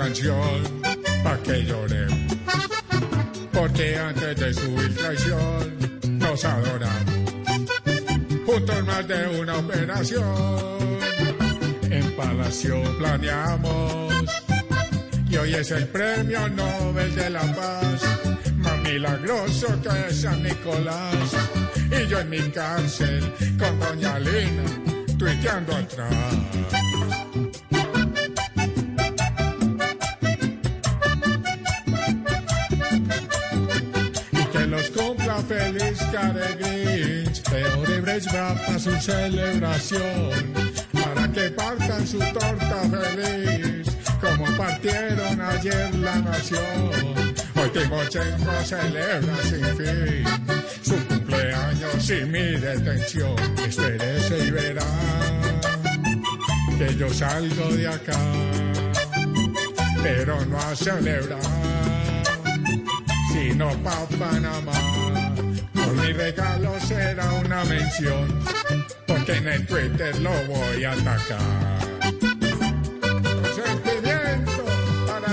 Canción pa' que lloren. Porque antes de su inflación nos adoramos. Juntos más de una operación. En Palacio planeamos. Y hoy es el premio Nobel de la Paz. Más milagroso que San Nicolás. Y yo en mi cárcel con Doña Lina tuiteando atrás. Feliz Care Grinch. De Odebrecht va para su celebración, para que partan su torta feliz, como partieron ayer la nación. Hoy Timochenko celebra sin fin su cumpleaños y mi detención. Espérese y verá que yo salgo de acá, pero no a celebrar sino pa' Panamá. Mi regalo será una mención, porque en el Twitter lo voy a atacar. Sentimiento para